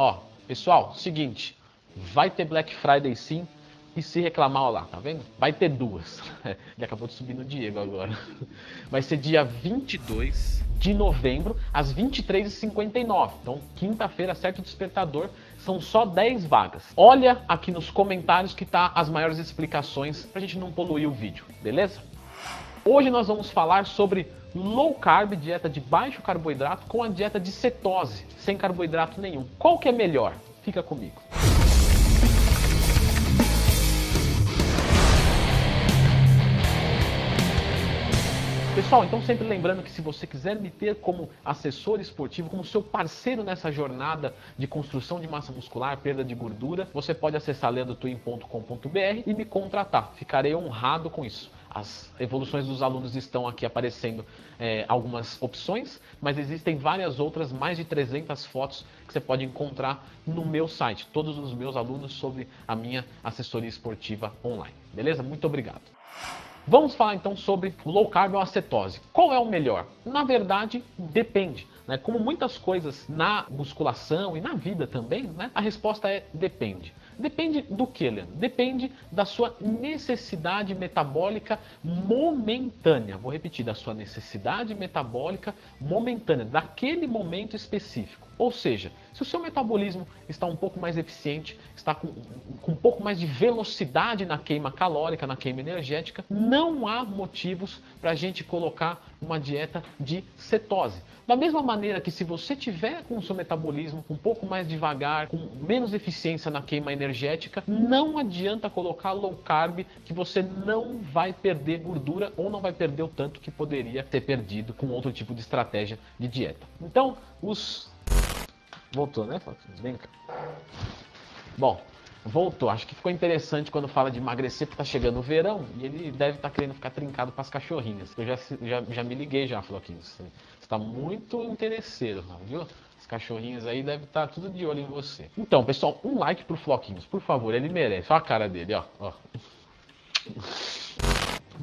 Ó, pessoal, seguinte, vai ter Black Friday sim. E se reclamar, ó lá, tá vendo? Vai ter duas. Ele acabou de subir no Diego agora. Vai ser dia 22 de novembro, às 23h59. Então, quinta-feira, certo despertador, são só 10 vagas. Olha aqui nos comentários que tá as maiores explicações pra gente não poluir o vídeo, beleza? Hoje nós vamos falar sobre low carb, dieta de baixo carboidrato, com a dieta de cetose, sem carboidrato nenhum. Qual que é melhor? Fica comigo. Pessoal, então sempre lembrando que se você quiser me ter como assessor esportivo, como seu parceiro nessa jornada de construção de massa muscular, perda de gordura, você pode acessar leandotwin.com.br e me contratar. Ficarei honrado com isso. As evoluções dos alunos estão aqui aparecendo é, algumas opções, mas existem várias outras, mais de 300 fotos que você pode encontrar no meu site. Todos os meus alunos sobre a minha assessoria esportiva online. Beleza? Muito obrigado. Vamos falar então sobre low carb ou a cetose. Qual é o melhor? Na verdade, depende. Né? Como muitas coisas na musculação e na vida também, né? a resposta é depende. Depende do que, Leandro? Depende da sua necessidade metabólica momentânea. Vou repetir, da sua necessidade metabólica momentânea, daquele momento específico. Ou seja, se o seu metabolismo está um pouco mais eficiente, está com, com, um pouco mais de velocidade na queima calórica, na queima energética, não há motivos para a gente colocar uma dieta de cetose. Da mesma maneira que se você tiver com o seu metabolismo um pouco mais devagar, com menos eficiência na queima energética, não adianta colocar low carb que você não vai perder gordura ou não vai perder o tanto que poderia ter perdido com outro tipo de estratégia de dieta. Então, os Voltou, né, Foxinhos? Vem cá. Bom, voltou. Acho que ficou interessante quando fala de emagrecer, porque tá chegando o verão e ele deve estar tá querendo ficar trincado para as cachorrinhas. Eu já, já, já me liguei já, Floquinhos. Você está muito interesseiro, viu? As cachorrinhas aí devem estar tá tudo de olho em você. Então, pessoal, um like pro Floquinhos, por favor, ele merece. Olha a cara dele, ó. ó.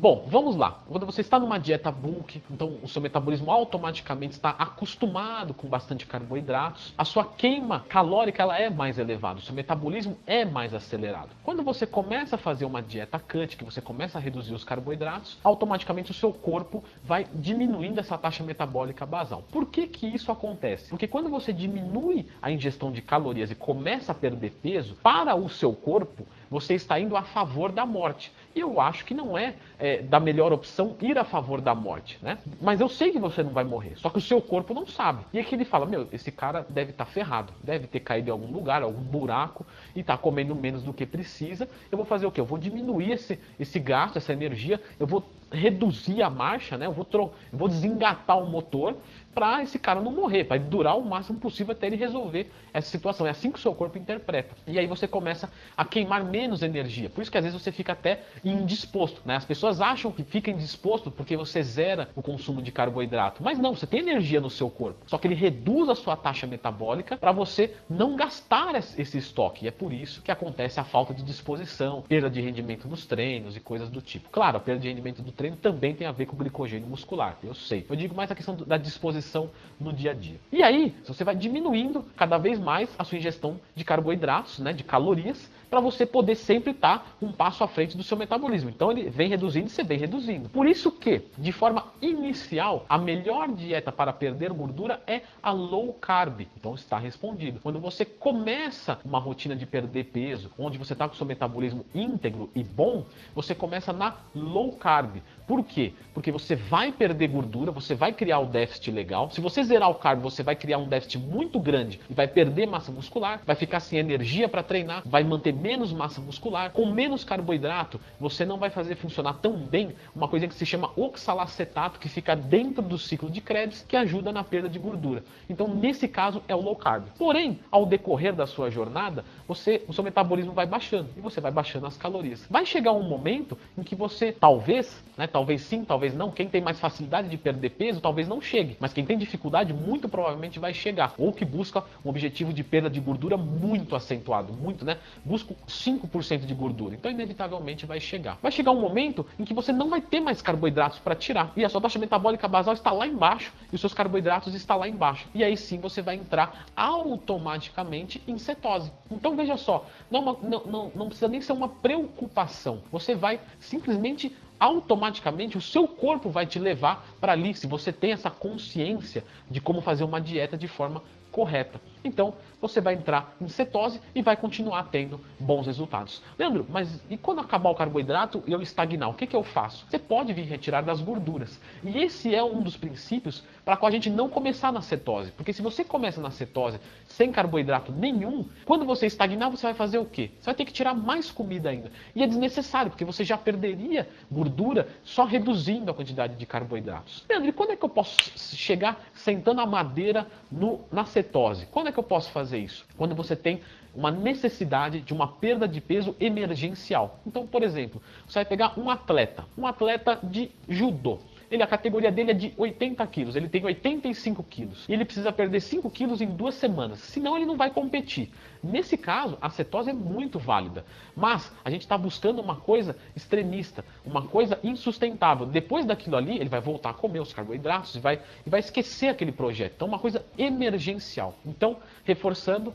Bom, vamos lá. Quando você está numa dieta bulk, então o seu metabolismo automaticamente está acostumado com bastante carboidratos, a sua queima calórica ela é mais elevada, o seu metabolismo é mais acelerado. Quando você começa a fazer uma dieta cut, que você começa a reduzir os carboidratos, automaticamente o seu corpo vai diminuindo essa taxa metabólica basal. Por que que isso acontece? Porque quando você diminui a ingestão de calorias e começa a perder peso, para o seu corpo, você está indo a favor da morte. E eu acho que não é, é, da melhor opção ir a favor da morte, né? Mas eu sei que você não vai morrer, só que o seu corpo não sabe. E aqui ele fala: Meu, esse cara deve estar tá ferrado, deve ter caído em algum lugar, algum buraco e está comendo menos do que precisa. Eu vou fazer o quê? Eu vou diminuir esse, esse gasto, essa energia, eu vou reduzir a marcha, né? Eu vou, eu vou desengatar o motor para esse cara não morrer, para durar o máximo possível até ele resolver essa situação. É assim que o seu corpo interpreta. E aí você começa a queimar menos energia. Por isso que às vezes você fica até indisposto. Né? As pessoas acham que fica indisposto porque você zera o consumo de carboidrato. Mas não, você tem energia no seu corpo. Só que ele reduz a sua taxa metabólica para você não gastar esse estoque. E é por isso que acontece a falta de disposição, perda de rendimento nos treinos e coisas do tipo. Claro, a perda de rendimento do treino também tem a ver com glicogênio muscular. Eu sei. Eu digo mais a questão da disposição no dia a dia. E aí, você vai diminuindo cada vez mais a sua ingestão de carboidratos, né, de calorias, para você poder sempre estar tá um passo à frente do seu metabolismo. Então ele vem reduzindo e você vem reduzindo. Por isso que, de forma inicial, a melhor dieta para perder gordura é a low carb. Então está respondido. Quando você começa uma rotina de perder peso, onde você está com o seu metabolismo íntegro e bom, você começa na low carb. Por quê? Porque você vai perder gordura, você vai criar o déficit legal. Se você zerar o carbo, você vai criar um déficit muito grande e vai perder massa muscular, vai ficar sem energia para treinar, vai manter menos massa muscular, com menos carboidrato, você não vai fazer funcionar tão bem uma coisa que se chama oxalacetato, que fica dentro do ciclo de Krebs, que ajuda na perda de gordura. Então, nesse caso, é o low carb. Porém, ao decorrer da sua jornada, você, o seu metabolismo vai baixando e você vai baixando as calorias. Vai chegar um momento em que você, talvez, né, talvez sim, talvez não. Quem tem mais facilidade de perder peso, talvez não chegue. Mas quem tem dificuldade, muito provavelmente vai chegar. Ou que busca um objetivo de perda de gordura muito acentuado, muito, né? Busca 5% de gordura. Então, inevitavelmente vai chegar. Vai chegar um momento em que você não vai ter mais carboidratos para tirar. E a sua taxa metabólica basal está lá embaixo e os seus carboidratos estão lá embaixo. E aí sim você vai entrar automaticamente em cetose. Então veja só, não, é não, não, não precisa nem ser uma preocupação. Você vai simplesmente automaticamente o seu corpo vai te levar para ali, se você tem essa consciência de como fazer uma dieta de forma correta. Então, você vai entrar em cetose e vai continuar tendo bons resultados. Leandro, mas e quando acabar o carboidrato e eu estagnar, o que, que eu faço? Você pode vir retirar das gorduras. E esse é um dos princípios para qual a gente não começar na cetose. Porque se você começa na cetose sem carboidrato nenhum, quando você estagnar, você vai fazer o quê? Você vai ter que tirar mais comida ainda. E é desnecessário, porque você já perderia gordura só reduzindo a quantidade de carboidratos. Leandro, e quando é que eu posso chegar sentando a madeira no, na cetose? Quando é que eu posso fazer isso? Quando você tem uma necessidade de uma perda de peso emergencial. Então, por exemplo, você vai pegar um atleta, um atleta de judô. Ele, a categoria dele é de 80 quilos, ele tem 85 quilos. E ele precisa perder 5 quilos em duas semanas, senão ele não vai competir. Nesse caso, a cetose é muito válida. Mas a gente está buscando uma coisa extremista, uma coisa insustentável. Depois daquilo ali, ele vai voltar a comer os carboidratos e vai, e vai esquecer aquele projeto. Então, uma coisa emergencial. Então, reforçando,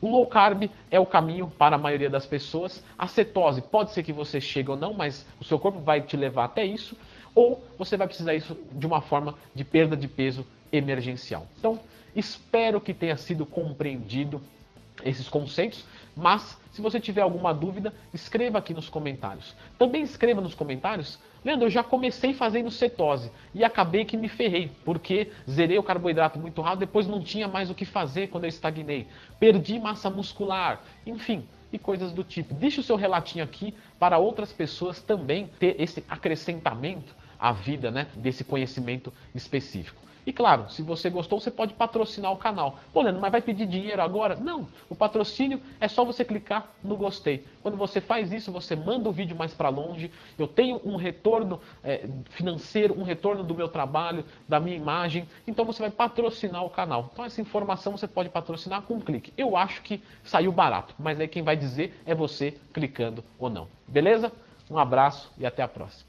o low carb é o caminho para a maioria das pessoas. A cetose pode ser que você chegue ou não, mas o seu corpo vai te levar até isso ou você vai precisar isso de uma forma de perda de peso emergencial. Então, espero que tenha sido compreendido esses conceitos, mas se você tiver alguma dúvida, escreva aqui nos comentários. Também escreva nos comentários, Leandro, eu já comecei fazendo cetose e acabei que me ferrei, porque zerei o carboidrato muito rápido, depois não tinha mais o que fazer quando eu estagnei. Perdi massa muscular, enfim, e coisas do tipo. Deixe o seu relatinho aqui para outras pessoas também ter esse acrescentamento a vida né, desse conhecimento específico. E claro, se você gostou, você pode patrocinar o canal. Pô, Leandro, mas vai pedir dinheiro agora? Não. O patrocínio é só você clicar no gostei. Quando você faz isso, você manda o vídeo mais para longe. Eu tenho um retorno é, financeiro, um retorno do meu trabalho, da minha imagem. Então você vai patrocinar o canal. Então essa informação você pode patrocinar com um clique. Eu acho que saiu barato, mas aí quem vai dizer é você clicando ou não. Beleza? Um abraço e até a próxima.